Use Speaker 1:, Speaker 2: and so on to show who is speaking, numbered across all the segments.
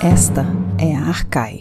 Speaker 1: Esta é a Arcai.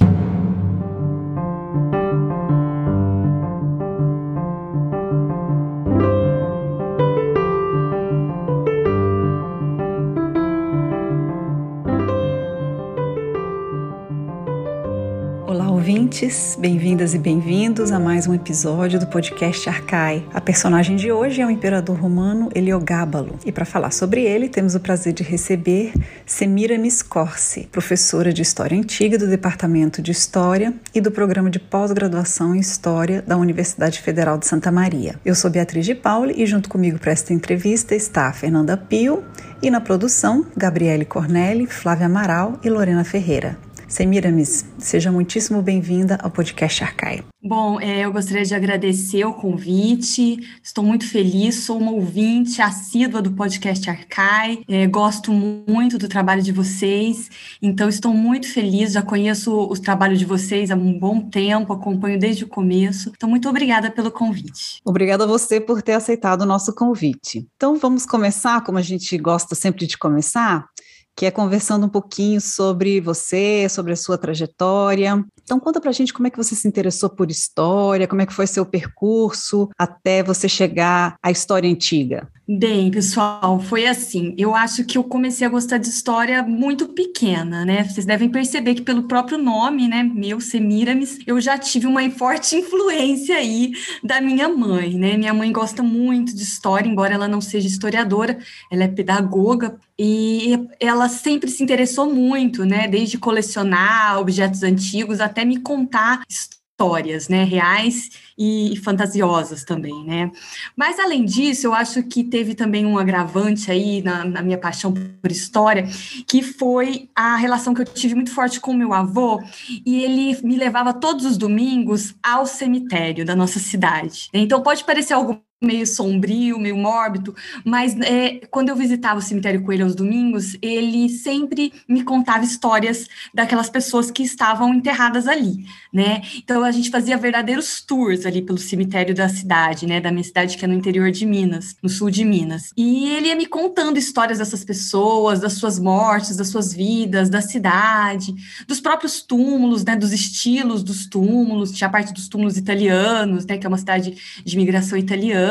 Speaker 1: Ouvintes, bem-vindas e bem-vindos a mais um episódio do podcast Arcai. A personagem de hoje é o imperador romano Heliogábalo, e para falar sobre ele temos o prazer de receber Semiramis Corsi, professora de História Antiga do Departamento de História e do Programa de Pós-Graduação em História da Universidade Federal de Santa Maria. Eu sou Beatriz de Pauli e junto comigo para esta entrevista está a Fernanda Pio e na produção Gabriele Cornelli, Flávia Amaral e Lorena Ferreira. Semiramis, seja muitíssimo bem-vinda ao podcast Arcai.
Speaker 2: Bom, é, eu gostaria de agradecer o convite, estou muito feliz, sou uma ouvinte assídua do podcast Arcai, é, gosto muito do trabalho de vocês, então estou muito feliz, já conheço o trabalho de vocês há um bom tempo, acompanho desde o começo, então muito obrigada pelo convite.
Speaker 1: Obrigada a você por ter aceitado o nosso convite. Então vamos começar, como a gente gosta sempre de começar, que é conversando um pouquinho sobre você, sobre a sua trajetória. Então conta pra gente como é que você se interessou por história, como é que foi seu percurso até você chegar à história antiga.
Speaker 2: Bem, pessoal, foi assim. Eu acho que eu comecei a gostar de história muito pequena, né? Vocês devem perceber que pelo próprio nome, né, meu Semiramis, eu já tive uma forte influência aí da minha mãe, né? Minha mãe gosta muito de história, embora ela não seja historiadora, ela é pedagoga e ela sempre se interessou muito, né? Desde colecionar objetos antigos até me contar histórias né, reais e fantasiosas também, né. Mas além disso, eu acho que teve também um agravante aí na, na, minha paixão por história, que foi a relação que eu tive muito forte com meu avô, e ele me levava todos os domingos ao cemitério da nossa cidade. Então pode parecer algo meio sombrio, meio mórbido, mas é, quando eu visitava o cemitério Coelho aos domingos, ele sempre me contava histórias daquelas pessoas que estavam enterradas ali, né? Então a gente fazia verdadeiros tours ali pelo cemitério da cidade, né? Da minha cidade que é no interior de Minas, no sul de Minas. E ele ia me contando histórias dessas pessoas, das suas mortes, das suas vidas, da cidade, dos próprios túmulos, né? Dos estilos dos túmulos, tinha parte dos túmulos italianos, né? Que é uma cidade de imigração italiana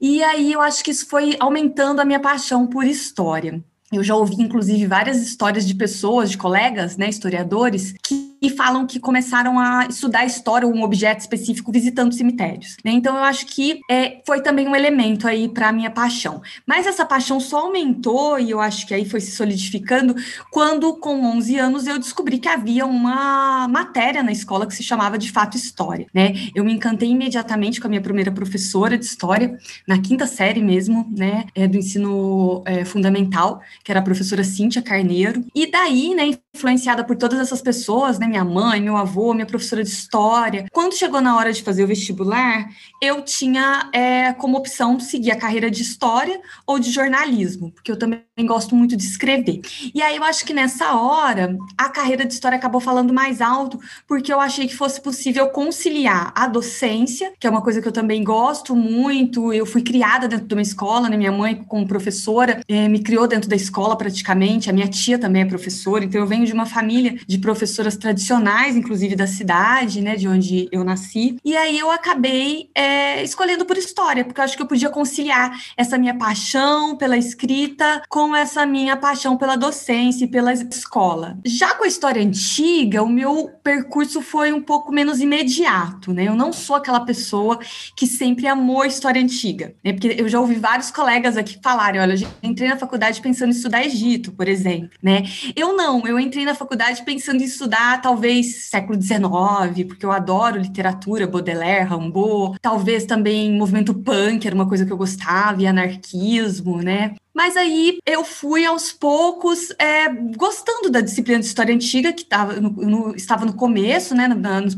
Speaker 2: e aí eu acho que isso foi aumentando a minha paixão por história. Eu já ouvi, inclusive, várias histórias de pessoas, de colegas, né, historiadores, que e falam que começaram a estudar história ou um objeto específico visitando cemitérios. Né? Então, eu acho que é, foi também um elemento aí para minha paixão. Mas essa paixão só aumentou, e eu acho que aí foi se solidificando, quando, com 11 anos, eu descobri que havia uma matéria na escola que se chamava de fato História. Né? Eu me encantei imediatamente com a minha primeira professora de História, na quinta série mesmo, né, é, do ensino é, fundamental, que era a professora Cíntia Carneiro. E daí, né, influenciada por todas essas pessoas, né, minha mãe, meu avô, minha professora de história. Quando chegou na hora de fazer o vestibular, eu tinha é, como opção seguir a carreira de história ou de jornalismo, porque eu também gosto muito de escrever. E aí eu acho que nessa hora a carreira de história acabou falando mais alto, porque eu achei que fosse possível conciliar a docência, que é uma coisa que eu também gosto muito. Eu fui criada dentro de uma escola, né? Minha mãe, como professora, é, me criou dentro da escola praticamente. A minha tia também é professora, então eu venho de uma família de professoras tradicionais inclusive da cidade, né, de onde eu nasci. E aí eu acabei é, escolhendo por história, porque eu acho que eu podia conciliar essa minha paixão pela escrita com essa minha paixão pela docência e pela escola. Já com a história antiga, o meu percurso foi um pouco menos imediato, né? Eu não sou aquela pessoa que sempre amou a história antiga, né? Porque eu já ouvi vários colegas aqui falarem, olha, eu entrei na faculdade pensando em estudar Egito, por exemplo, né? Eu não, eu entrei na faculdade pensando em estudar talvez século XIX, porque eu adoro literatura, Baudelaire, Rimbaud, talvez também movimento punk, era uma coisa que eu gostava, e anarquismo, né? Mas aí eu fui aos poucos é, gostando da disciplina de história antiga, que tava no, no, estava no começo, né, no,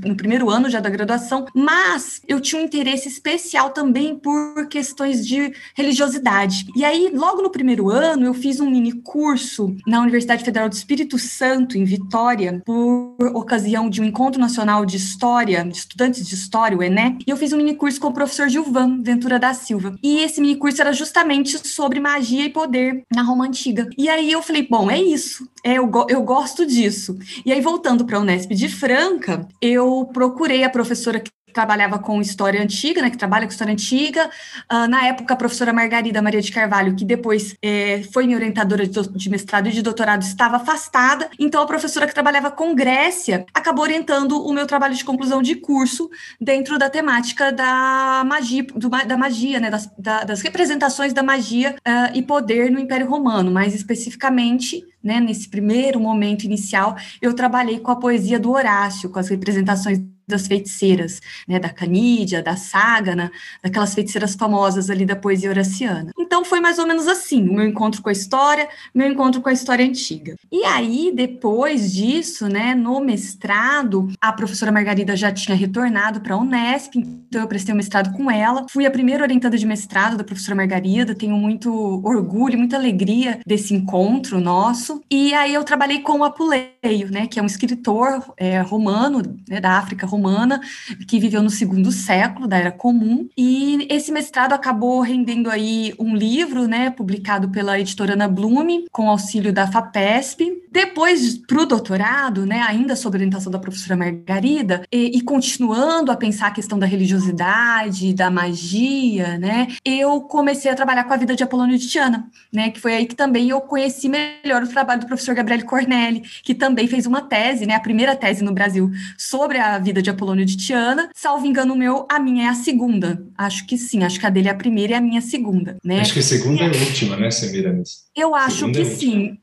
Speaker 2: no, primeiro ano já da graduação, mas eu tinha um interesse especial também por questões de religiosidade. E aí, logo no primeiro ano, eu fiz um mini curso na Universidade Federal do Espírito Santo, em Vitória, por ocasião de um encontro nacional de história, de estudantes de história, o ENE, e eu fiz um mini curso com o professor Gilvan Ventura da Silva. E esse mini curso era justamente sobre magia e poder na Roma Antiga. E aí eu falei, bom, é isso, é, eu, eu gosto disso. E aí, voltando para a Unesp de Franca, eu procurei a professora que trabalhava com história antiga, né, que trabalha com história antiga. Uh, na época, a professora Margarida Maria de Carvalho, que depois é, foi minha orientadora de, de, mestrado e de doutorado, estava afastada. Então, a professora que trabalhava com Grécia acabou orientando o meu trabalho de conclusão de curso dentro da temática da magia, do, da magia, né, das, da, das representações da magia uh, e poder no Império Romano, mais especificamente né, nesse primeiro momento inicial, eu trabalhei com a poesia do Horácio, com as representações das feiticeiras, né, da Canídia, da Ságana, daquelas feiticeiras famosas ali da poesia horaciana. Então foi mais ou menos assim, o meu encontro com a história, meu encontro com a história antiga. E aí, depois disso, né, no mestrado, a professora Margarida já tinha retornado para a Unesp, então eu prestei o mestrado com ela. Fui a primeira orientada de mestrado da professora Margarida, tenho muito orgulho, muita alegria desse encontro nosso. E aí eu trabalhei com o Apuleio, né, que é um escritor é, romano, né, da África romana, que viveu no segundo século da Era Comum. E esse mestrado acabou rendendo aí um livro, né, publicado pela editora Ana Blume, com auxílio da FAPESP. Depois, para o doutorado, né, ainda sob orientação da professora Margarida, e, e, continuando a pensar a questão da religiosidade, da magia, né, eu comecei a trabalhar com a vida de Apolônio de Tiana, né, que foi aí que também eu conheci melhor o trabalho do professor Gabriel Cornelli, que também fez uma tese, né, a primeira tese no Brasil sobre a vida de Apolônio de Tiana. Salvo engano meu, a minha é a segunda. Acho que sim, acho que a dele é a primeira e a minha é a segunda, né?
Speaker 3: Acho que a segunda é a última, né, Semiramis?
Speaker 2: Eu acho segunda que é sim.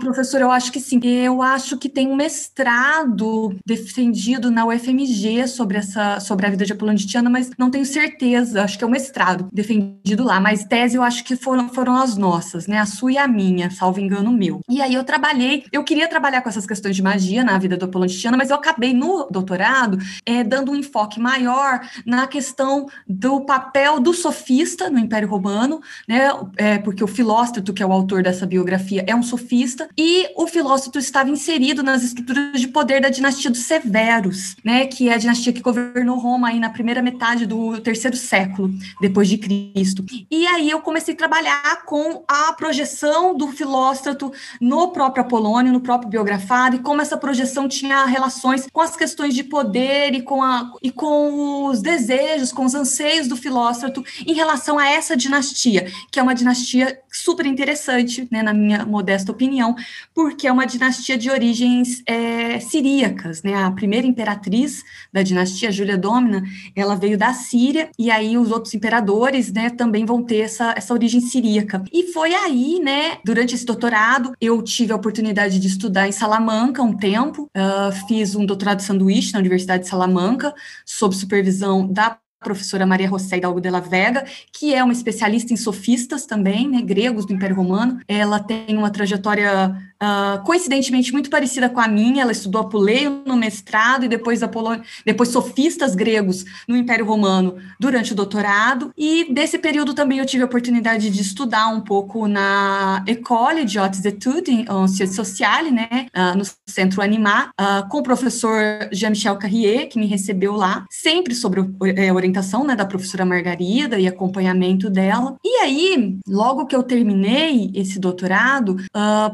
Speaker 2: Professor, eu acho que sim. Eu acho que tem um mestrado defendido na UFMG sobre essa sobre a vida de Apolônio de Tiana, mas não tenho certeza. Acho que é um mestrado defendido lá, mas tese eu acho que foram, foram as nossas, né? A sua e a minha, salvo engano meu. E aí eu trabalhei, eu queria trabalhar com essas questões de magia na vida do Apolônio de Tiana, mas eu acabei no doutorado é, dando um enfoque maior na questão do papel do sofista no Império Romano, né? É, porque o Filóstrato, que é o autor dessa biografia, é um sofista e o filósofo estava inserido nas estruturas de poder da dinastia dos Severos, né, que é a dinastia que governou Roma aí na primeira metade do terceiro século depois de Cristo. E aí eu comecei a trabalhar com a projeção do filósofo no próprio Apolônio, no próprio biografado, e como essa projeção tinha relações com as questões de poder e com, a, e com os desejos, com os anseios do filósofo em relação a essa dinastia, que é uma dinastia super interessante, né, na minha modesta opinião opinião, porque é uma dinastia de origens é, siríacas, né? A primeira imperatriz da dinastia, Júlia Domina, ela veio da Síria, e aí os outros imperadores, né, também vão ter essa, essa origem siríaca. E foi aí, né, durante esse doutorado, eu tive a oportunidade de estudar em Salamanca um tempo, uh, fiz um doutorado sanduíche na Universidade de Salamanca, sob supervisão da professora Maria José Hidalgo de la Vega, que é uma especialista em sofistas também, né, gregos do Império Romano. Ela tem uma trajetória uh, coincidentemente muito parecida com a minha. Ela estudou Apuleio no mestrado e depois Apolônio, depois sofistas gregos no Império Romano durante o doutorado. E desse período também eu tive a oportunidade de estudar um pouco na École de Hautes Études en Sciences Sociales, né, uh, no Centro Animar, uh, com o professor Jean-Michel Carrier, que me recebeu lá, sempre sobre é, orientação né, da professora Margarida e acompanhamento dela. E aí, logo que eu terminei esse doutorado,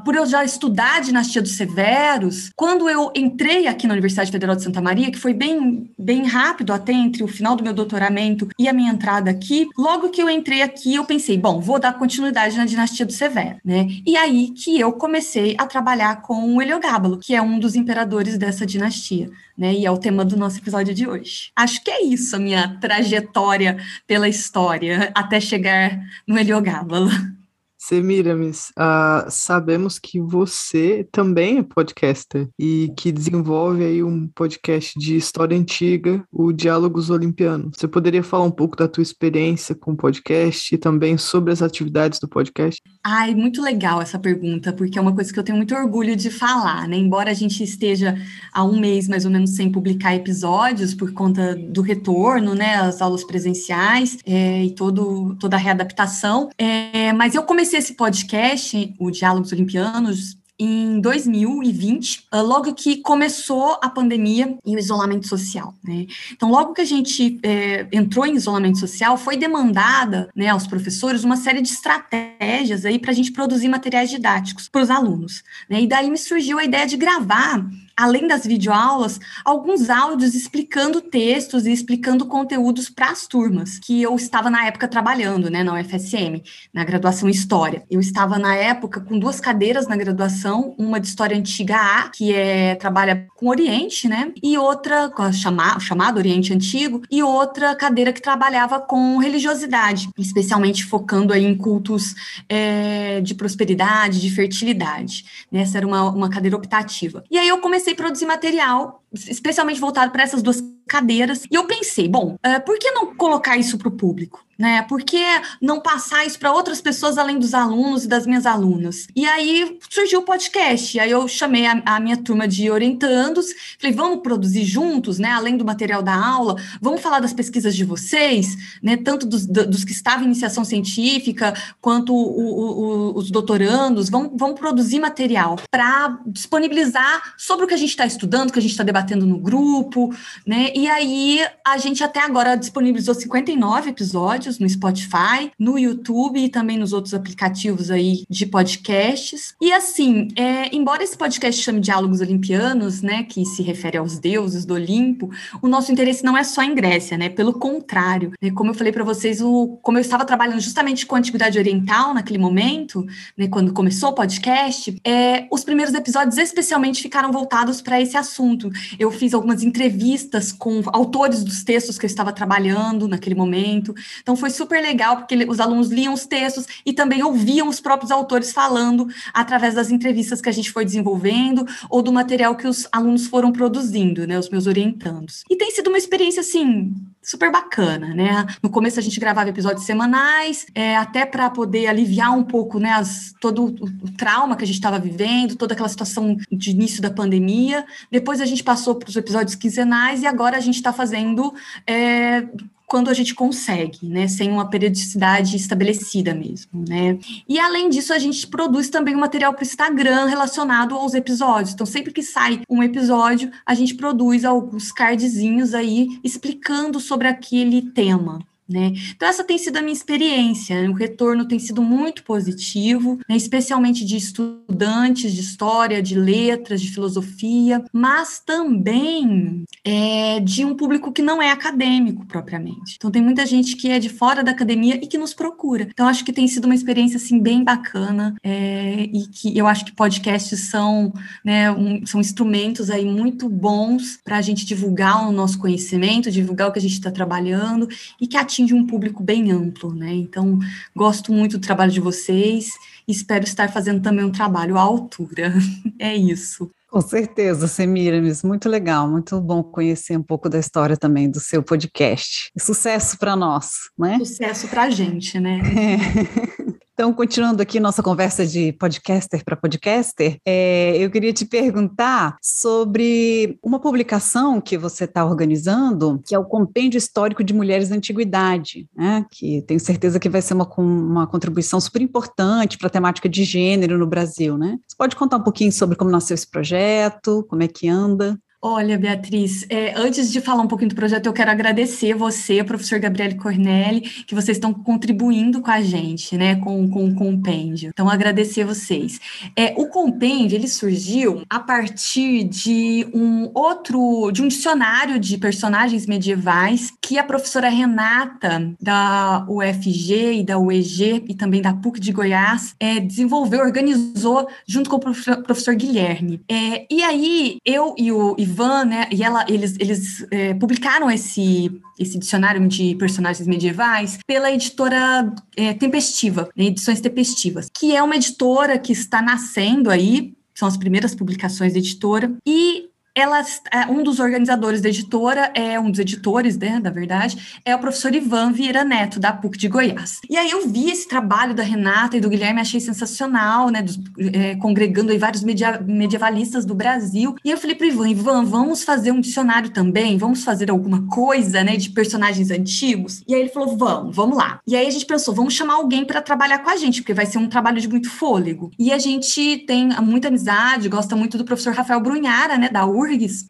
Speaker 2: por eu já estudar a dinastia dos Severos, quando eu entrei aqui na Universidade Federal de Santa Maria, que foi bem, bem rápido até entre o final do meu doutoramento e a minha entrada aqui, logo que eu entrei aqui, eu pensei, bom, vou dar continuidade na dinastia dos Severos, né? E aí que eu comecei a trabalhar com o Heliogábalo, que é um dos imperadores dessa dinastia, né? E é o tema do nosso episódio de hoje. Acho que é isso a minha trajetória pela história até chegar no Heliogábalo.
Speaker 4: Semiramis, uh, sabemos que você também é podcaster e que desenvolve aí um podcast de história antiga, o Diálogos Olimpianos. Você poderia falar um pouco da tua experiência com o podcast e também sobre as atividades do podcast?
Speaker 2: Ai, muito legal essa pergunta, porque é uma coisa que eu tenho muito orgulho de falar, né? Embora a gente esteja há um mês mais ou menos sem publicar episódios por conta do retorno, né, as aulas presenciais é, e todo, toda a readaptação, é, mas eu comecei esse podcast, o Diálogos Olimpianos, em 2020, ah, logo que começou a pandemia e o isolamento social. Né? Então, logo que a gente é, entrou em isolamento social, foi demandada né, aos professores uma série de estratégias para a gente produzir materiais didáticos para os alunos. Né? E daí me surgiu a ideia de gravar além das videoaulas, alguns áudios explicando textos e explicando conteúdos para as turmas que eu estava na época trabalhando, né, na UFSM, na graduação História. Eu estava na época com duas cadeiras na graduação, uma de História Antiga A, que é trabalha com Oriente, né, e outra com a chama, chamado Oriente Antigo, e outra cadeira que trabalhava com religiosidade, especialmente focando aí em cultos é, de prosperidade, de fertilidade. Essa era uma, uma cadeira optativa. E aí eu comecei comecei a produzir material, especialmente voltado para essas duas cadeiras. E eu pensei, bom, uh, por que não colocar isso para o público? Né? Por que não passar isso para outras pessoas além dos alunos e das minhas alunas? E aí surgiu o podcast. Aí eu chamei a, a, minha turma de orientandos, falei, vamos produzir juntos, né? Além do material da aula, vamos falar das pesquisas de vocês, né? Tanto dos, dos que estavam em iniciação científica, quanto o, o, os doutorandos, vamos, vamos produzir material para disponibilizar sobre o que a gente está estudando, que a gente está debatendo no grupo, né? E aí a gente até agora disponibilizou 59 episódios no Spotify, no YouTube e também nos outros aplicativos aí de podcasts. E assim, é, embora esse podcast chame Diálogos Olimpianos, né, que se refere aos deuses do Olimpo, o nosso interesse não é só em Grécia, né? Pelo contrário, né, como eu falei para vocês, o, como eu estava trabalhando justamente com a antiguidade oriental naquele momento, né, quando começou o podcast, é, os primeiros episódios especialmente ficaram voltados para esse assunto. Eu fiz algumas entrevistas com autores dos textos que eu estava trabalhando naquele momento. Então foi super legal, porque os alunos liam os textos e também ouviam os próprios autores falando através das entrevistas que a gente foi desenvolvendo ou do material que os alunos foram produzindo, né, os meus orientandos. E tem sido uma experiência, assim, super bacana, né? No começo a gente gravava episódios semanais, é, até para poder aliviar um pouco, né, as, todo o, o trauma que a gente estava vivendo, toda aquela situação de início da pandemia. Depois a gente passou para os episódios quinzenais e agora a gente está fazendo é, quando a gente consegue, né, sem uma periodicidade estabelecida mesmo, né. E além disso, a gente produz também um material para o Instagram relacionado aos episódios. Então, sempre que sai um episódio, a gente produz alguns cardzinhos aí explicando sobre aquele tema. Né? Então, essa tem sido a minha experiência. Né? O retorno tem sido muito positivo, né? especialmente de estudantes de história, de letras, de filosofia, mas também é, de um público que não é acadêmico propriamente. Então, tem muita gente que é de fora da academia e que nos procura. Então, acho que tem sido uma experiência assim, bem bacana é, e que eu acho que podcasts são, né, um, são instrumentos aí muito bons para a gente divulgar o nosso conhecimento, divulgar o que a gente está trabalhando e que atinge atinge um público bem amplo, né? Então, gosto muito do trabalho de vocês e espero estar fazendo também um trabalho à altura. é isso.
Speaker 1: Com certeza, Semiramis, muito legal, muito bom conhecer um pouco da história também do seu podcast. Sucesso para nós, né?
Speaker 2: Sucesso para a gente, né?
Speaker 1: É. Então, continuando aqui nossa conversa de podcaster para podcaster, é, eu queria te perguntar sobre uma publicação que você está organizando, que é o Compêndio Histórico de Mulheres da Antiguidade, né? que tenho certeza que vai ser uma, uma contribuição super importante para a temática de gênero no Brasil. Né? Você pode contar um pouquinho sobre como nasceu esse projeto, como é que anda?
Speaker 2: Olha, Beatriz, é, antes de falar um pouquinho do projeto, eu quero agradecer você, professor Gabriele Cornelli, que vocês estão contribuindo com a gente, né, com, com o compêndio. Então, agradecer vocês. É, o compêndio, ele surgiu a partir de um outro, de um dicionário de personagens medievais que a professora Renata, da UFG e da UEG, e também da PUC de Goiás, é, desenvolveu, organizou, junto com o professor, Guilherme. É, e aí, eu e o Ivan, né, e ela, eles, eles é, publicaram esse, esse dicionário de personagens medievais pela editora é, Tempestiva, né, Edições Tempestivas, que é uma editora que está nascendo aí, são as primeiras publicações da editora, e ela, é, um dos organizadores da editora, é um dos editores, né, da verdade, é o professor Ivan Vieira Neto, da PUC de Goiás. E aí eu vi esse trabalho da Renata e do Guilherme, achei sensacional, né, dos, é, congregando aí vários media, medievalistas do Brasil. E eu falei para Ivan, Ivan, vamos fazer um dicionário também? Vamos fazer alguma coisa, né, de personagens antigos? E aí ele falou, vamos, vamos lá. E aí a gente pensou, vamos chamar alguém para trabalhar com a gente, porque vai ser um trabalho de muito fôlego. E a gente tem muita amizade, gosta muito do professor Rafael Brunhara, né, da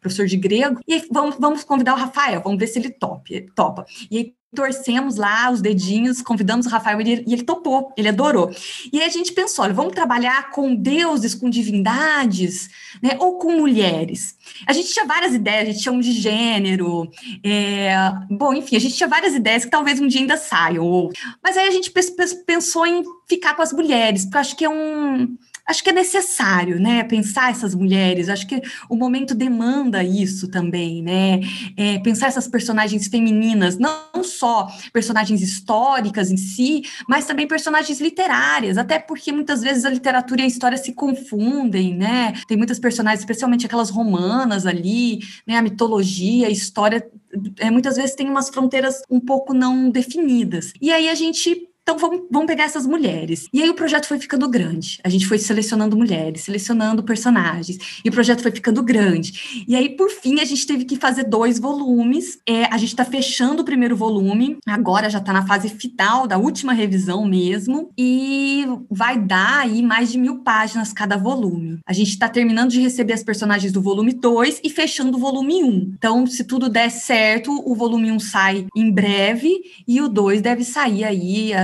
Speaker 2: Professor de grego. E vamos, vamos convidar o Rafael, vamos ver se ele top, topa. E aí torcemos lá os dedinhos, convidamos o Rafael e ele, e ele, topou, ele adorou. E aí a gente pensou, olha, vamos trabalhar com deuses, com divindades, né, ou com mulheres. A gente tinha várias ideias, a gente tinha um de gênero, é, bom, enfim, a gente tinha várias ideias que talvez um dia ainda saiam, mas aí a gente pensou em ficar com as mulheres, porque eu acho que é um acho que é necessário, né, pensar essas mulheres, acho que o momento demanda isso também, né, é, pensar essas personagens femininas, não só personagens históricas em si, mas também personagens literárias, até porque muitas vezes a literatura e a história se confundem, né, tem muitas personagens, especialmente aquelas romanas ali, né, a mitologia, a história, é, muitas vezes tem umas fronteiras um pouco não definidas, e aí a gente então vamos, vamos pegar essas mulheres. E aí o projeto foi ficando grande. A gente foi selecionando mulheres, selecionando personagens. E o projeto foi ficando grande. E aí, por fim, a gente teve que fazer dois volumes. É, a gente está fechando o primeiro volume. Agora já está na fase final da última revisão mesmo. E vai dar aí mais de mil páginas cada volume. A gente está terminando de receber as personagens do volume 2 e fechando o volume 1. Um. Então, se tudo der certo, o volume 1 um sai em breve e o 2 deve sair aí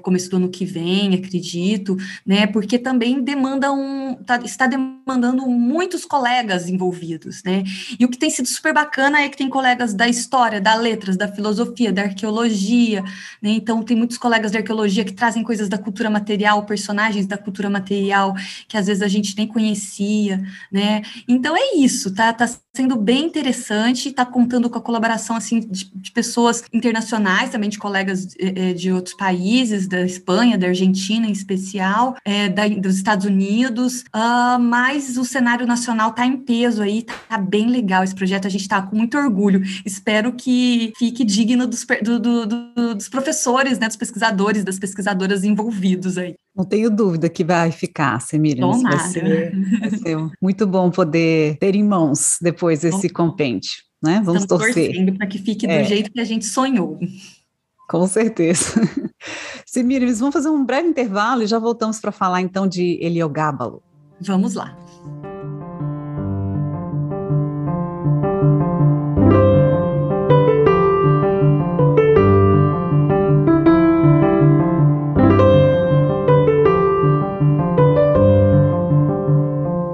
Speaker 2: começo do ano que vem, acredito, né? Porque também demanda um, tá, está demandando muitos colegas envolvidos, né? E o que tem sido super bacana é que tem colegas da história, da letras, da filosofia, da arqueologia, né? Então tem muitos colegas da arqueologia que trazem coisas da cultura material, personagens da cultura material que às vezes a gente nem conhecia, né? Então é isso, tá? Tá sendo bem interessante, está contando com a colaboração assim de, de, pessoas internacionais, também de colegas é, de outros países, da Espanha, da Argentina em especial, é, da, dos Estados Unidos, uh, mas o cenário nacional está em peso aí, tá bem legal esse projeto, a gente está com muito orgulho. Espero que fique digno dos, do, do, do, dos professores, né, dos pesquisadores, das pesquisadoras envolvidos aí.
Speaker 1: Não tenho dúvida que vai ficar, Semira. Vai ser, vai ser muito bom poder ter em mãos depois esse compêndio. Né? Vamos Estamos torcer. torcendo
Speaker 2: para que fique do é. jeito que a gente sonhou.
Speaker 1: Com certeza. Semires, vamos fazer um breve intervalo e já voltamos para falar então de Heliogábalo.
Speaker 2: Vamos lá.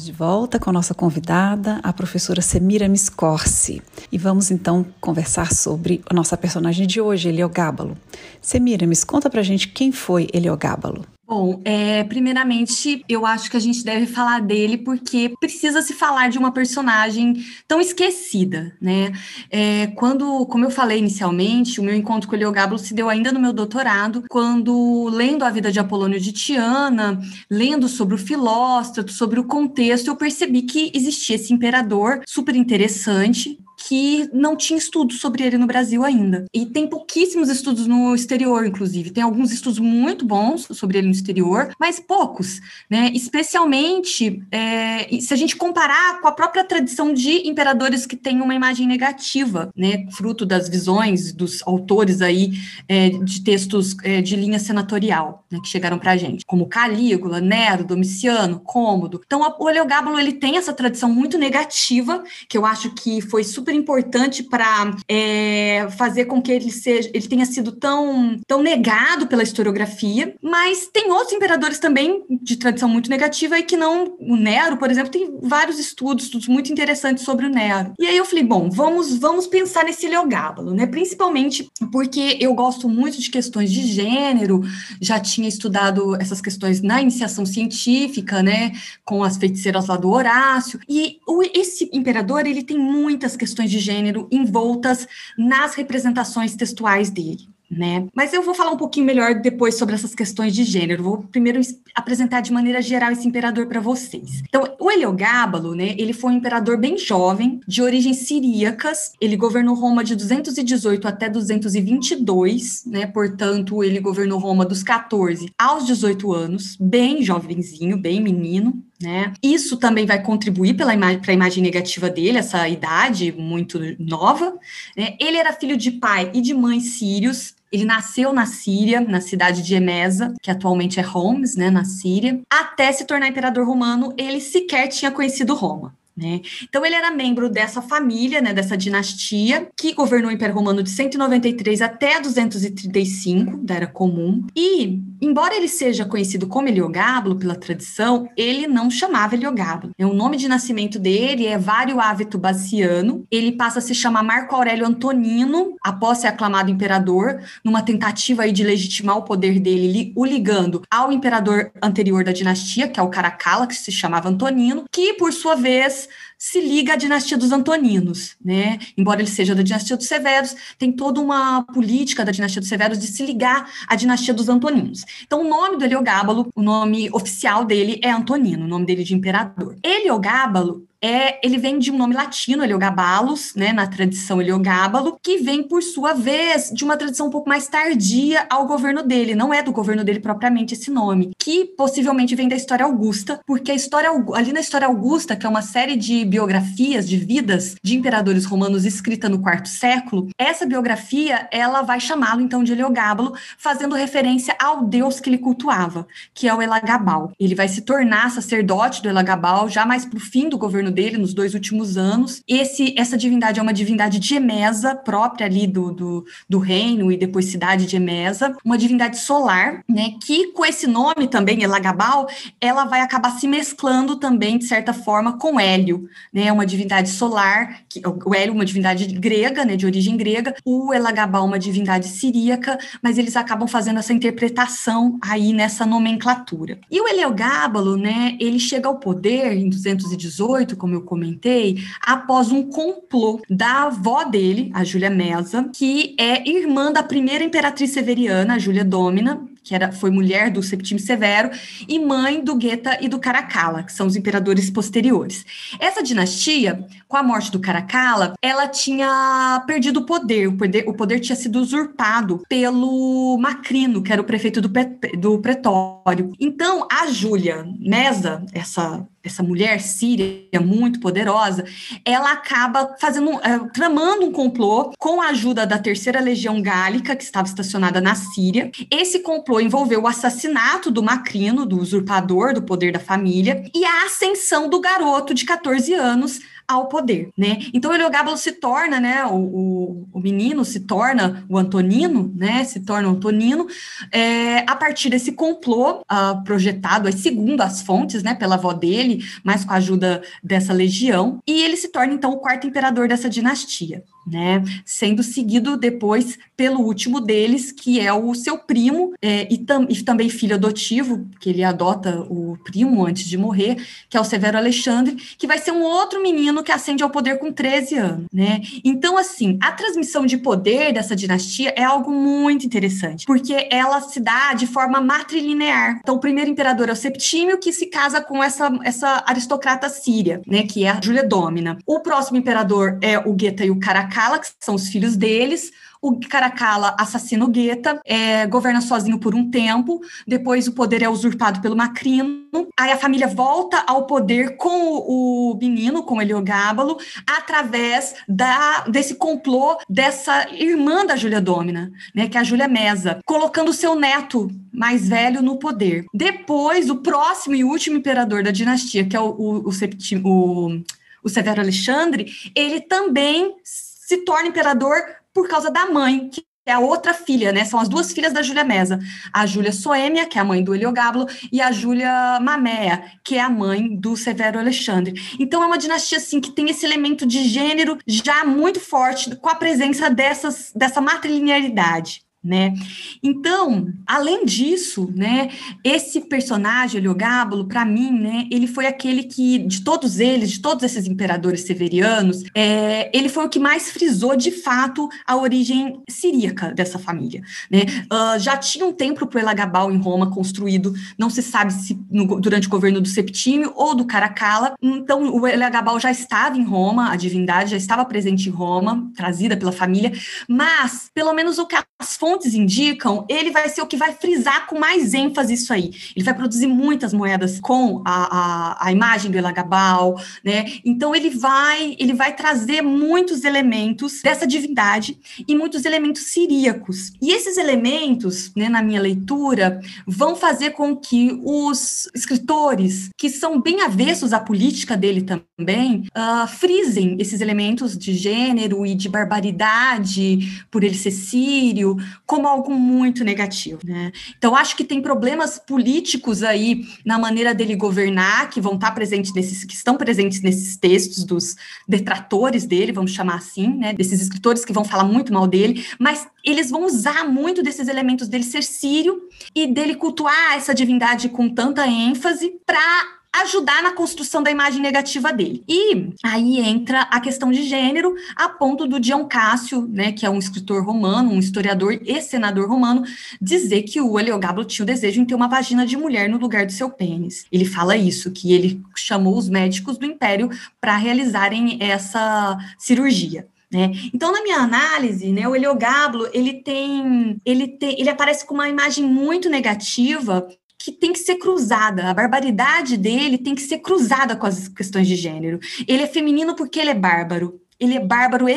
Speaker 1: Estamos de volta com a nossa convidada, a professora Semira Miscorsi. E vamos então conversar sobre a nossa personagem de hoje, Heliogábalo. Semira, me conta pra gente quem foi Heliogábalo.
Speaker 2: Bom, é, primeiramente, eu acho que a gente deve falar dele porque precisa se falar de uma personagem tão esquecida, né? É, quando, como eu falei inicialmente, o meu encontro com o Heliogábalo se deu ainda no meu doutorado, quando, lendo a vida de Apolônio de Tiana, lendo sobre o Filóstrato, sobre o contexto, eu percebi que existia esse imperador super interessante, que não tinha estudos sobre ele no Brasil ainda. E tem pouquíssimos estudos no exterior, inclusive. Tem alguns estudos muito bons sobre ele no exterior, mas poucos, né? Especialmente é, se a gente comparar com a própria tradição de imperadores que têm uma imagem negativa, né? Fruto das visões dos autores aí é, de textos é, de linha senatorial, né? Que chegaram para a gente, como Calígula, Nero, Domiciano, Cômodo. Então, o Heliogábalo ele tem essa tradição muito negativa, que eu acho que foi super super importante para é, fazer com que ele seja, ele tenha sido tão, tão negado pela historiografia, mas tem outros imperadores também de tradição muito negativa e que não, o Nero, por exemplo, tem vários estudos, muito interessantes sobre o Nero. E aí eu falei, bom, vamos, vamos pensar nesse Heliogábalo, né? Principalmente porque eu gosto muito de questões de gênero, já tinha estudado essas questões na iniciação científica, né, com as feiticeiras lá do Horácio, e o, esse imperador, ele tem muitas questões de gênero envoltas nas representações textuais dele né? Mas eu vou falar um pouquinho melhor depois sobre essas questões de gênero. Vou primeiro apresentar de maneira geral esse imperador para vocês. Então, o Heliogábalo, né? Ele foi um imperador bem jovem, de origens siríacas. Ele governou Roma de 218 até 222, né? Portanto, ele governou Roma dos 14 aos 18 anos, bem jovenzinho, bem menino. Né? Isso também vai contribuir para a imagem negativa dele, essa idade muito nova. Né? Ele era filho de pai e de mãe sírios, ele nasceu na Síria, na cidade de Emesa, que atualmente é Homs, né, na Síria. Até se tornar imperador romano, ele sequer tinha conhecido Roma. Né? Então, ele era membro dessa família, né, dessa dinastia, que governou o Império Romano de 193 até 235, da Era Comum. E, embora ele seja conhecido como Heliogábalo pela tradição, ele não chamava Heliogábalo. O nome de nascimento dele é Vario Avito Baciano. Ele passa a se chamar Marco Aurélio Antonino, após ser aclamado imperador, numa tentativa aí de legitimar o poder dele, o ligando ao imperador anterior da dinastia, que é o Caracalla, que se chamava Antonino, que, por sua vez, se liga à dinastia dos Antoninos, né? Embora ele seja da dinastia dos Severos, tem toda uma política da dinastia dos Severos de se ligar à dinastia dos Antoninos. Então, o nome do Heliogábalo, o nome oficial dele é Antonino, o nome dele de imperador. Heliogábalo é, ele vem de um nome latino, Heliogabalus, né, na tradição Heliogábalo, que vem, por sua vez, de uma tradição um pouco mais tardia ao governo dele. Não é do governo dele propriamente esse nome, que possivelmente vem da história augusta, porque a história ali na história augusta, que é uma série de biografias de vidas de imperadores romanos escrita no quarto século, essa biografia ela vai chamá-lo então de Heliogábalo, fazendo referência ao deus que ele cultuava, que é o Elagabal. Ele vai se tornar sacerdote do Elagabal já mais para o fim do governo governo dele nos dois últimos anos. Esse, essa divindade é uma divindade de Emesa, própria ali do, do, do reino e depois cidade de Emesa, uma divindade solar, né, que com esse nome também, Elagabal, ela vai acabar se mesclando também, de certa forma, com Hélio, né, uma divindade solar, que, o Hélio uma divindade grega, né, de origem grega, o Elagabal uma divindade siríaca, mas eles acabam fazendo essa interpretação aí nessa nomenclatura. E o Heliogábalo, né, ele chega ao poder em 218, como eu comentei, após um complô da avó dele, a Júlia Mesa, que é irmã da primeira imperatriz severiana, a Júlia Domina, que era, foi mulher do Septímio Severo, e mãe do Geta e do Caracalla, que são os imperadores posteriores. Essa dinastia, com a morte do Caracalla, ela tinha perdido o poder, o poder, o poder tinha sido usurpado pelo Macrino, que era o prefeito do, do pretório. Então, a Júlia Mesa, essa essa mulher síria muito poderosa, ela acaba fazendo, é, tramando um complô com a ajuda da terceira legião gálica que estava estacionada na Síria. Esse complô envolveu o assassinato do Macrino, do usurpador do poder da família, e a ascensão do garoto de 14 anos ao poder, né? Então, Heliogábalo se torna, né, o, o, o, menino se torna o Antonino, né, se torna o Antonino, é, a partir desse complô uh, projetado, segundo as fontes, né, pela avó dele, mas com a ajuda dessa legião, e ele se torna, então, o quarto imperador dessa dinastia né? Sendo seguido depois pelo último deles, que é o seu primo, é, e, tam, e, também filho adotivo, que ele adota o primo antes de morrer, que é o Severo Alexandre, que vai ser um outro menino que ascende ao poder com 13 anos, né? Então, assim, a transmissão de poder dessa dinastia é algo muito interessante, porque ela se dá de forma matrilinear. Então, o primeiro imperador é o Septímio, que se casa com essa, essa aristocrata síria, né? Que é a Júlia Dômina. O próximo imperador é o Geta e o Caracas, Caracalla, que são os filhos deles. O Caracalla assassina o Guetta, é, governa sozinho por um tempo, depois o poder é usurpado pelo Macrino, aí a família volta ao poder com o, o menino, com Heliogábalo, através da, desse complô dessa irmã da Júlia Dômina, né, que é a Júlia Mesa, colocando seu neto mais velho no poder. Depois, o próximo e último imperador da dinastia, que é o, o, o, o o Severo Alexandre, ele também se torna imperador por causa da mãe, que é a outra filha, né? São as duas filhas da Júlia Mesa. A Júlia Soêmia, que é a mãe do Heliogábalo, e a Júlia Mamea, que é a mãe do Severo Alexandre. Então é uma dinastia assim que tem esse elemento de gênero já muito forte com a presença dessas dessa matrilinearidade né? Então, além disso, né, esse personagem, Heliogábalo, para mim, né, ele foi aquele que, de todos eles, de todos esses imperadores severianos, é, ele foi o que mais frisou, de fato, a origem siríaca dessa família, né? Uh, já tinha um templo para Elagabal em Roma construído, não se sabe se no, durante o governo do Septímio ou do Caracalla, então o Elagabal já estava em Roma, a divindade já estava presente em Roma, trazida pela família, mas, pelo menos o que as fontes fontes indicam, ele vai ser o que vai frisar com mais ênfase isso aí. Ele vai produzir muitas moedas com a, a, a imagem do Elagabal, né? Então ele vai ele vai trazer muitos elementos dessa divindade e muitos elementos siríacos. E esses elementos, né, na minha leitura, vão fazer com que os escritores que são bem avessos à política dele também uh, frisem esses elementos de gênero e de barbaridade por ele ser sírio, como algo muito negativo, né? Então acho que tem problemas políticos aí na maneira dele governar que vão estar presentes nesses que estão presentes nesses textos dos detratores dele, vamos chamar assim, né? Desses escritores que vão falar muito mal dele, mas eles vão usar muito desses elementos dele ser sírio e dele cultuar essa divindade com tanta ênfase para ajudar na construção da imagem negativa dele. E aí entra a questão de gênero, a ponto do Dion Cássio, né, que é um escritor romano, um historiador e senador romano, dizer que o Heliogábalo tinha o desejo em ter uma vagina de mulher no lugar do seu pênis. Ele fala isso, que ele chamou os médicos do império para realizarem essa cirurgia. Né? Então, na minha análise, né, o Heliogábalo ele tem, ele tem, ele aparece com uma imagem muito negativa que tem que ser cruzada. A barbaridade dele tem que ser cruzada com as questões de gênero. Ele é feminino porque ele é bárbaro ele é bárbaro e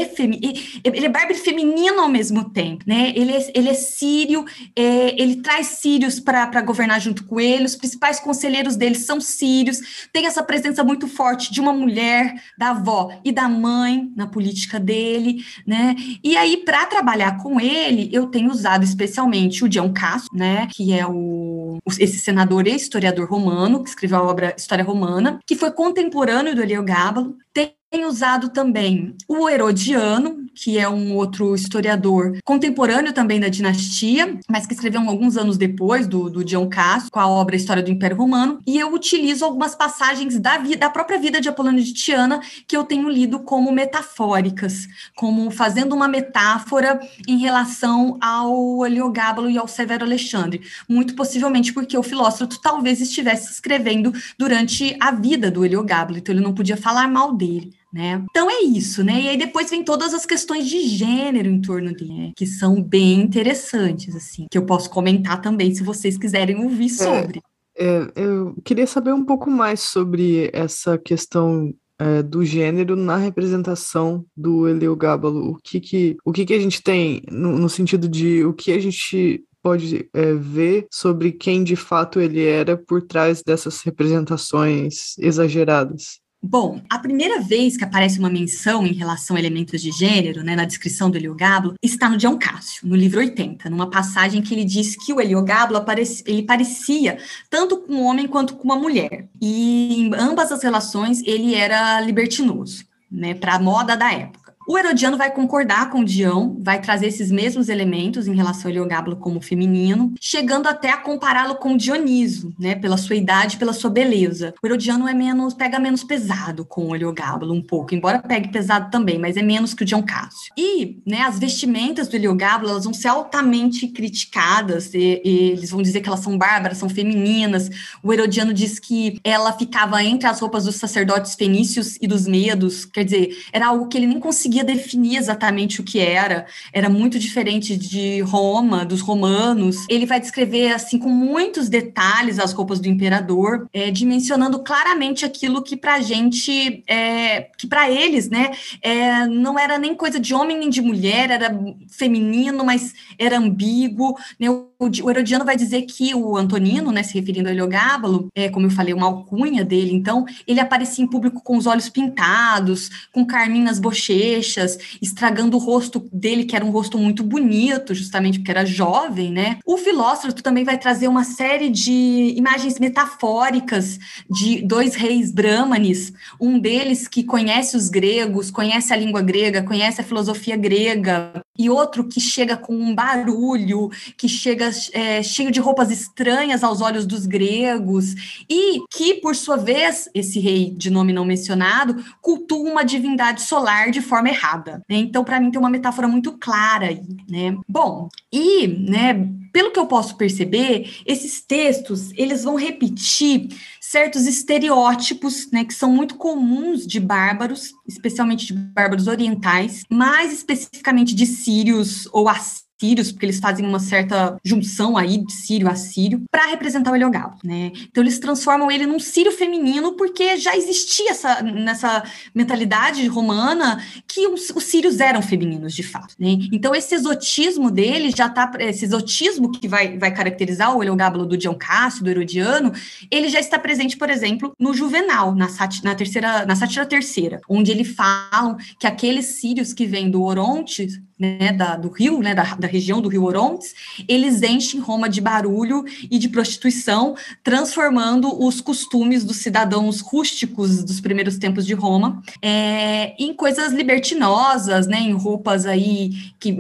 Speaker 2: ele é bárbaro e feminino ao mesmo tempo, né? Ele é, ele é sírio, é, ele traz sírios para governar junto com ele, os principais conselheiros dele são sírios, tem essa presença muito forte de uma mulher, da avó e da mãe na política dele, né? E aí, para trabalhar com ele, eu tenho usado especialmente o Dion Casso, né? Que é o, esse senador e historiador romano, que escreveu a obra História Romana, que foi contemporâneo do Heliogábalo, tem usado também o Herodiano, que é um outro historiador contemporâneo também da dinastia, mas que escreveu alguns anos depois do, do Dion Cassio, com a obra História do Império Romano, e eu utilizo algumas passagens da, vida, da própria vida de Apolônio de Tiana que eu tenho lido como metafóricas, como fazendo uma metáfora em relação ao Heliogábalo e ao Severo Alexandre, muito possivelmente porque o filósofo talvez estivesse escrevendo durante a vida do Heliogábalo, então ele não podia falar mal dele né? Então é isso, né? E aí depois vem todas as questões de gênero em torno dele, né? que são bem interessantes, assim, que eu posso comentar também se vocês quiserem ouvir é, sobre.
Speaker 4: É, eu queria saber um pouco mais sobre essa questão é, do gênero na representação do Heliogábalo. O que que, o que, que a gente tem no, no sentido de o que a gente pode é, ver sobre quem de fato ele era por trás dessas representações exageradas?
Speaker 2: Bom, a primeira vez que aparece uma menção em relação a elementos de gênero, né, na descrição do Heliogablo, está no Dion Cássio, no livro 80, numa passagem que ele diz que o Heliogablo ele parecia tanto com um homem quanto com uma mulher. E em ambas as relações ele era libertinoso, né, para a moda da época. O Herodiano vai concordar com Dião, vai trazer esses mesmos elementos em relação ao Heliogábalo como feminino, chegando até a compará-lo com Dioniso, né, pela sua idade, pela sua beleza. O Herodiano é menos, pega menos pesado com o Heliogábalo um pouco, embora pegue pesado também, mas é menos que o Dion Cássio. E, né, as vestimentas do Heliogábalo, elas vão ser altamente criticadas, e, e eles vão dizer que elas são bárbaras, são femininas. O Herodiano diz que ela ficava entre as roupas dos sacerdotes fenícios e dos medos, quer dizer, era algo que ele nem conseguia conseguia definir exatamente o que era. Era muito diferente de Roma, dos romanos. Ele vai descrever assim com muitos detalhes as roupas do imperador, é, dimensionando claramente aquilo que para gente, é, que para eles, né, é, não era nem coisa de homem nem de mulher, era feminino, mas era ambíguo. Né? O, Herodiano vai dizer que o Antonino, né, se referindo a Heliogábalo, é, como eu falei, uma alcunha dele, então, ele aparecia em público com os olhos pintados, com carmim nas bochechas, estragando o rosto dele, que era um rosto muito bonito, justamente porque era jovem, né? O Filósofo também vai trazer uma série de imagens metafóricas de dois reis brahmanes, um deles que conhece os gregos, conhece a língua grega, conhece a filosofia grega, e outro que chega com um barulho, que chega é, cheio de roupas estranhas aos olhos dos gregos, e que, por sua vez, esse rei de nome não mencionado cultua uma divindade solar de forma errada. Né? Então, para mim, tem uma metáfora muito clara aí, né? Bom, e, né, pelo que eu posso perceber, esses textos, eles vão repetir certos estereótipos, né, que são muito comuns de bárbaros, especialmente de bárbaros orientais, mais especificamente de sírios ou assírios sírios, porque eles fazem uma certa junção aí de sírio a sírio, para representar o Heliogalo, né? Então eles transformam ele num sírio feminino, porque já existia essa, nessa mentalidade romana que os, os sírios eram femininos, de fato, né? Então esse exotismo dele já tá, esse exotismo que vai, vai caracterizar o Heliogábalo do Dion Cássio, do Herodiano, ele já está presente, por exemplo, no Juvenal, na, sati, na terceira, na sátira terceira, onde ele falam que aqueles sírios que vêm do Oronte, né, da, do rio, né, da, da região do rio Orontes, eles enchem Roma de barulho e de prostituição, transformando os costumes dos cidadãos rústicos dos primeiros tempos de Roma é, em coisas libertinosas, né, em roupas aí que,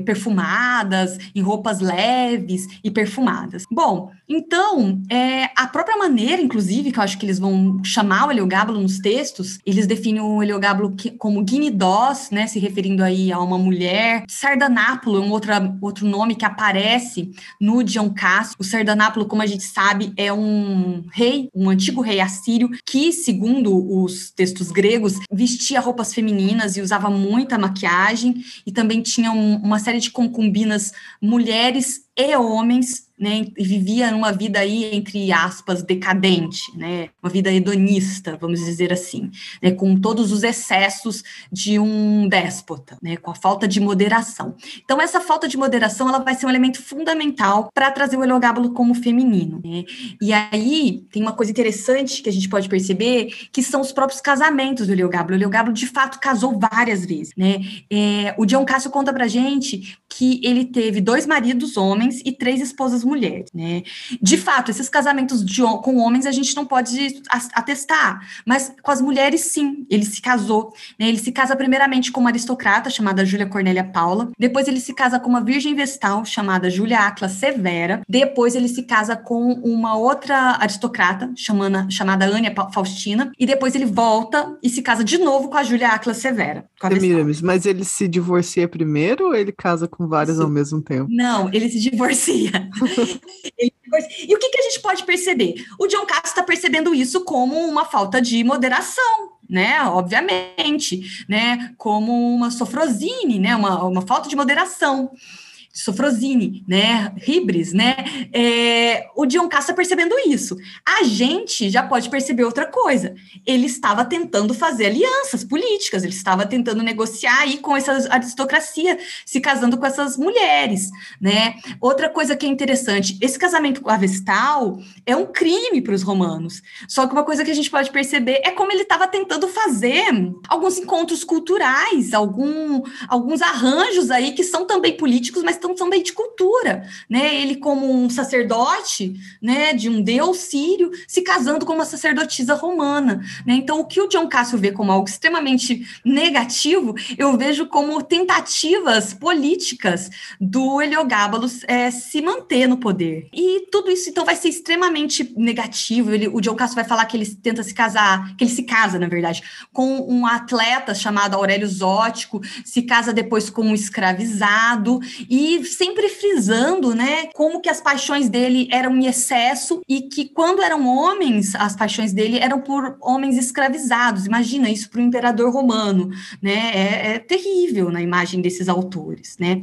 Speaker 2: perfumadas, em roupas leves e perfumadas. Bom, então, é, a própria maneira, inclusive, que eu acho que eles vão chamar o Heliogábalo nos textos, eles definem o Heliogábalo como guinidós, né, se referindo aí a uma mulher. Sardanápulo é um outra, outro nome que aparece no Dion. O Sardanápulo, como a gente sabe, é um rei, um antigo rei assírio, que, segundo os textos gregos, vestia roupas femininas e usava muita maquiagem, e também tinha um, uma série de concubinas mulheres e homens né, e vivia numa vida aí, entre aspas, decadente, né, uma vida hedonista, vamos dizer assim, né, com todos os excessos de um déspota, né, com a falta de moderação. Então, essa falta de moderação, ela vai ser um elemento fundamental para trazer o Heliogábalo como feminino, né, e aí tem uma coisa interessante que a gente pode perceber, que são os próprios casamentos do Heliogábalo. O Heliogábalo, de fato, casou várias vezes, né, é, o Dion Cássio conta pra gente que ele teve dois maridos homens e três esposas mulheres, né? De fato, esses casamentos de, com homens a gente não pode atestar, mas com as mulheres sim, ele se casou, né? Ele se casa primeiramente com uma aristocrata chamada Júlia Cornélia Paula, depois ele se casa com uma virgem vestal chamada Júlia Acla Severa, depois ele se casa com uma outra aristocrata chamada, chamada Ania Faustina, e depois ele volta e se casa de novo com a Júlia Acla Severa.
Speaker 4: Semiramis, mas ele se divorcia primeiro ou ele casa com várias ao mesmo tempo?
Speaker 2: Não, ele se divorcia. e o que, que a gente pode perceber? O John Castro está percebendo isso como uma falta de moderação, né? Obviamente, né? Como uma sofrosine, né? Uma, uma falta de moderação. Sofrosine, né, Ribres, né, é, o Dion Castro percebendo isso. A gente já pode perceber outra coisa. Ele estava tentando fazer alianças políticas, ele estava tentando negociar aí com essa aristocracia, se casando com essas mulheres, né. Outra coisa que é interessante, esse casamento com a Vestal é um crime para os romanos. Só que uma coisa que a gente pode perceber é como ele estava tentando fazer alguns encontros culturais, algum, alguns arranjos aí que são também políticos, mas questão também de cultura, né? Ele como um sacerdote, né, de um deus sírio, se casando com uma sacerdotisa romana, né? Então, o que o John Cássio vê como algo extremamente negativo, eu vejo como tentativas políticas do Heliogábalos é, se manter no poder. E tudo isso, então, vai ser extremamente negativo. Ele, o John Cássio vai falar que ele tenta se casar, que ele se casa, na verdade, com um atleta chamado Aurélio Zótico, se casa depois com um escravizado, e sempre frisando, né, como que as paixões dele eram em excesso e que quando eram homens, as paixões dele eram por homens escravizados. Imagina isso para o imperador romano, né? É, é, terrível na imagem desses autores, né?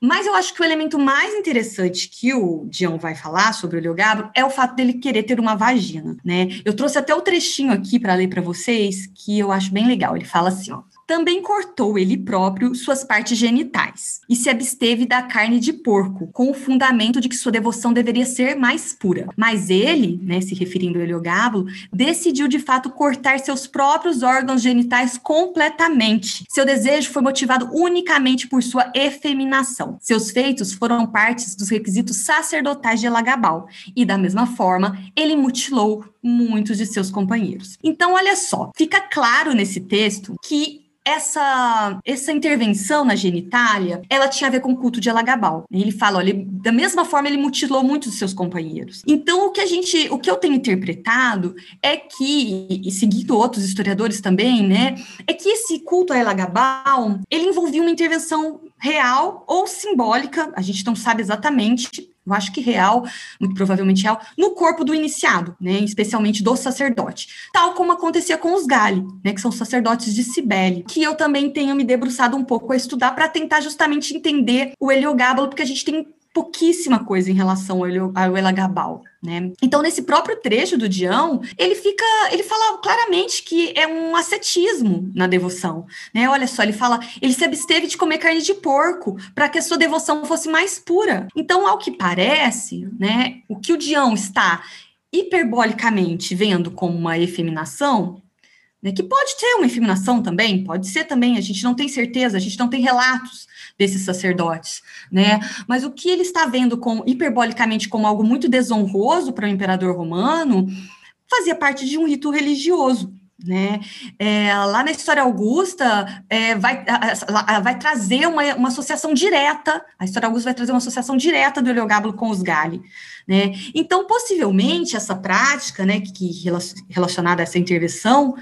Speaker 2: Mas eu acho que o elemento mais interessante que o Dion vai falar sobre o Leogabro é o fato dele querer ter uma vagina, né? Eu trouxe até o trechinho aqui para ler para vocês que eu acho bem legal. Ele fala assim, ó: também cortou ele próprio suas partes genitais e se absteve da carne de porco, com o fundamento de que sua devoção deveria ser mais pura. Mas ele, né, se referindo a Heliogábulo, decidiu de fato cortar seus próprios órgãos genitais completamente. Seu desejo foi motivado unicamente por sua efeminação. Seus feitos foram partes dos requisitos sacerdotais de Elagabal e, da mesma forma, ele mutilou muitos de seus companheiros. Então, olha só, fica claro nesse texto que essa, essa intervenção na genitália, ela tinha a ver com o culto de Elagabal. Ele fala, olha, da mesma forma ele mutilou muitos dos seus companheiros. Então, o que a gente, o que eu tenho interpretado é que, e seguindo outros historiadores também, né, é que esse culto a Elagabal, ele envolvia uma intervenção real ou simbólica, a gente não sabe exatamente, eu acho que real, muito provavelmente real, no corpo do iniciado, né, especialmente do sacerdote, tal como acontecia com os Gali, né, que são sacerdotes de Cibele, que eu também tenho me debruçado um pouco a estudar para tentar justamente entender o Heliogábalo, porque a gente tem pouquíssima coisa em relação ao Elagabal, né? Então, nesse próprio trecho do Dião, ele fica, ele fala claramente que é um ascetismo na devoção, né? Olha só, ele fala, ele se absteve de comer carne de porco para que a sua devoção fosse mais pura. Então, ao que parece, né, o que o Dião está hiperbolicamente vendo como uma efeminação, né, que pode ter uma efeminação também, pode ser também, a gente não tem certeza, a gente não tem relatos, desses sacerdotes, né? Mas o que ele está vendo com hiperbolicamente como algo muito desonroso para o imperador romano fazia parte de um rito religioso, né? É, lá na história Augusta é, vai, vai trazer uma, uma associação direta, a história Augusta vai trazer uma associação direta do Heliogábulo com os Gali, né? Então, possivelmente, essa prática, né, que, que relacionada a essa intervenção,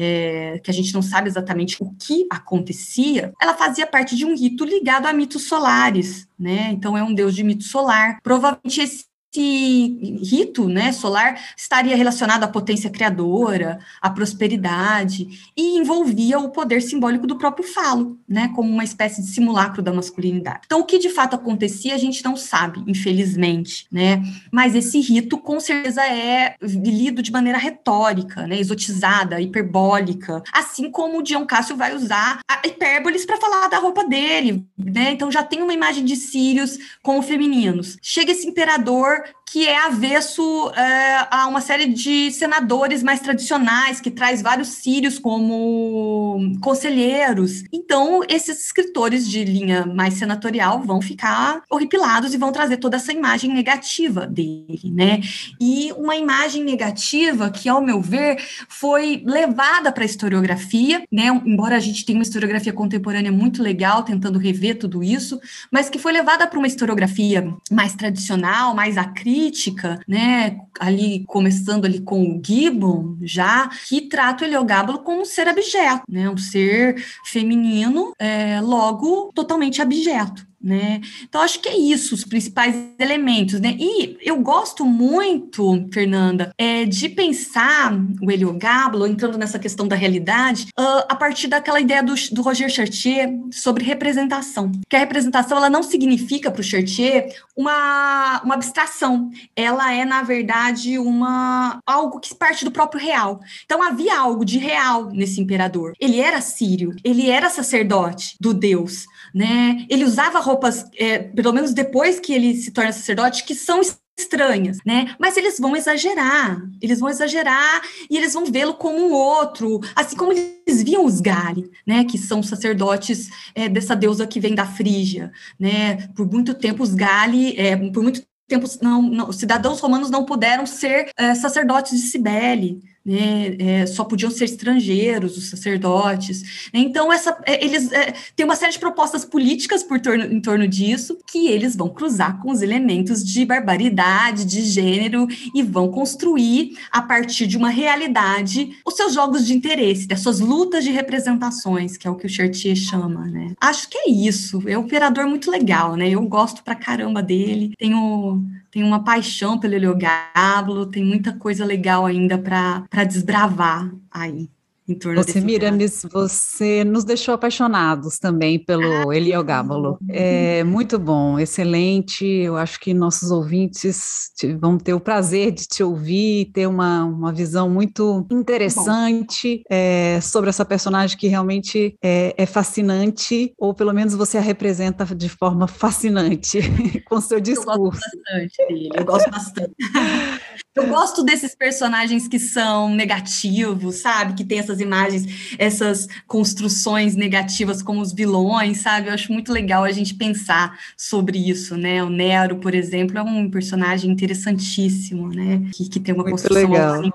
Speaker 2: é, que a gente não sabe exatamente o que acontecia, ela fazia parte de um rito ligado a mitos solares, né? Então é um deus de mito solar. Provavelmente esse esse rito né, solar estaria relacionado à potência criadora, à prosperidade, e envolvia o poder simbólico do próprio falo, né, como uma espécie de simulacro da masculinidade. Então, o que de fato acontecia, a gente não sabe, infelizmente, né, mas esse rito com certeza é lido de maneira retórica, né, exotizada, hiperbólica, assim como o Dion Cássio vai usar hipérboles para falar da roupa dele, né, então já tem uma imagem de Sírios como femininos. Chega esse imperador que é avesso é, a uma série de senadores mais tradicionais, que traz vários sírios como conselheiros. Então, esses escritores de linha mais senatorial vão ficar horripilados e vão trazer toda essa imagem negativa dele, né? E uma imagem negativa que, ao meu ver, foi levada para a historiografia, né? Embora a gente tenha uma historiografia contemporânea muito legal, tentando rever tudo isso, mas que foi levada para uma historiografia mais tradicional, mais crítica, né, ali começando ali com o Gibbon, já que trata o Heliogábalo como um ser abjeto, né, um ser feminino, é, logo totalmente abjeto né? Então acho que é isso os principais elementos, né? E eu gosto muito, Fernanda, é, de pensar o Heliogablo entrando nessa questão da realidade uh, a partir daquela ideia do, do, Roger Chartier sobre representação. Que a representação ela não significa para o Chartier uma, uma abstração, ela é na verdade uma algo que parte do próprio real. Então havia algo de real nesse imperador. Ele era sírio, ele era sacerdote do Deus né? Ele usava roupas, é, pelo menos depois que ele se torna sacerdote, que são estranhas, né? Mas eles vão exagerar, eles vão exagerar e eles vão vê-lo como um outro, assim como eles viam os Gali, né? Que são sacerdotes é, dessa deusa que vem da Frígia, né? Por muito tempo os Gali, é, por muito tempo não, não, os cidadãos romanos não puderam ser é, sacerdotes de Cibele, né, é, só podiam ser estrangeiros, os sacerdotes. Então, essa, é, eles é, têm uma série de propostas políticas por torno, em torno disso, que eles vão cruzar com os elementos de barbaridade, de gênero, e vão construir, a partir de uma realidade, os seus jogos de interesse, das suas lutas de representações, que é o que o Chartier chama, né? Acho que é isso. É um operador muito legal, né? Eu gosto pra caramba dele. Tenho tem uma paixão pelo Heliogábulo, tem muita coisa legal ainda para desbravar aí em torno
Speaker 1: você, Miramis, você nos deixou apaixonados também pelo ah, Heliogábalo. É muito bom, excelente. Eu acho que nossos ouvintes vão ter o prazer de te ouvir, ter uma, uma visão muito interessante é, sobre essa personagem que realmente é, é, fascinante, ou pelo menos você a representa de forma fascinante com seu discurso. Eu gosto
Speaker 2: bastante dele, eu gosto bastante. Eu gosto desses personagens que são negativos, sabe? Que tem essas imagens, essas construções negativas como os vilões, sabe? Eu acho muito legal a gente pensar sobre isso, né? O Nero, por exemplo, é um personagem interessantíssimo, né? Que, que tem uma muito construção legal. Assim,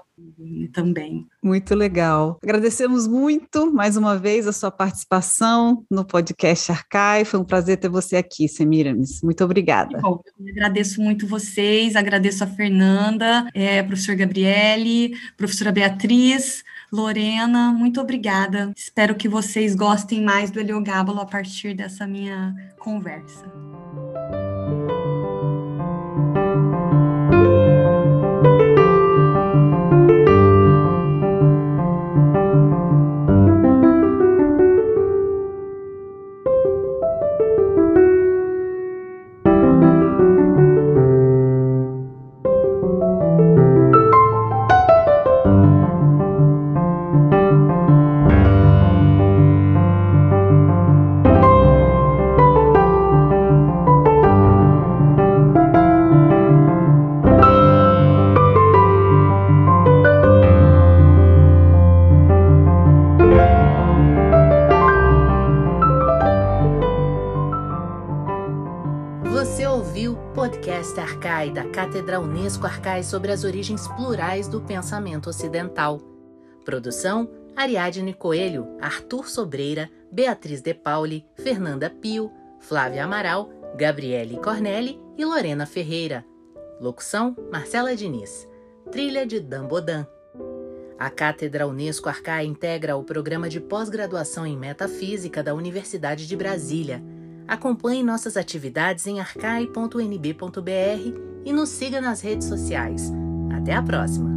Speaker 2: também.
Speaker 1: Muito legal. Agradecemos muito mais uma vez a sua participação no podcast Arcai. Foi um prazer ter você aqui, Semiramis. Muito obrigada.
Speaker 2: Bom, eu agradeço muito vocês, agradeço a Fernanda, é, professor Gabriele, professora Beatriz, Lorena, muito obrigada. Espero que vocês gostem mais do Heliogábalo a partir dessa minha conversa.
Speaker 5: Sobre as origens plurais do pensamento ocidental. Produção: Ariadne Coelho, Arthur Sobreira, Beatriz De Pauli, Fernanda Pio, Flávia Amaral, Gabriele Cornelli e Lorena Ferreira. Locução: Marcela Diniz. Trilha de Dan Bodan. A Cátedra Unesco Arcai integra o programa de pós-graduação em Metafísica da Universidade de Brasília. Acompanhe nossas atividades em arcai.nb.br e nos siga nas redes sociais. Até a próxima!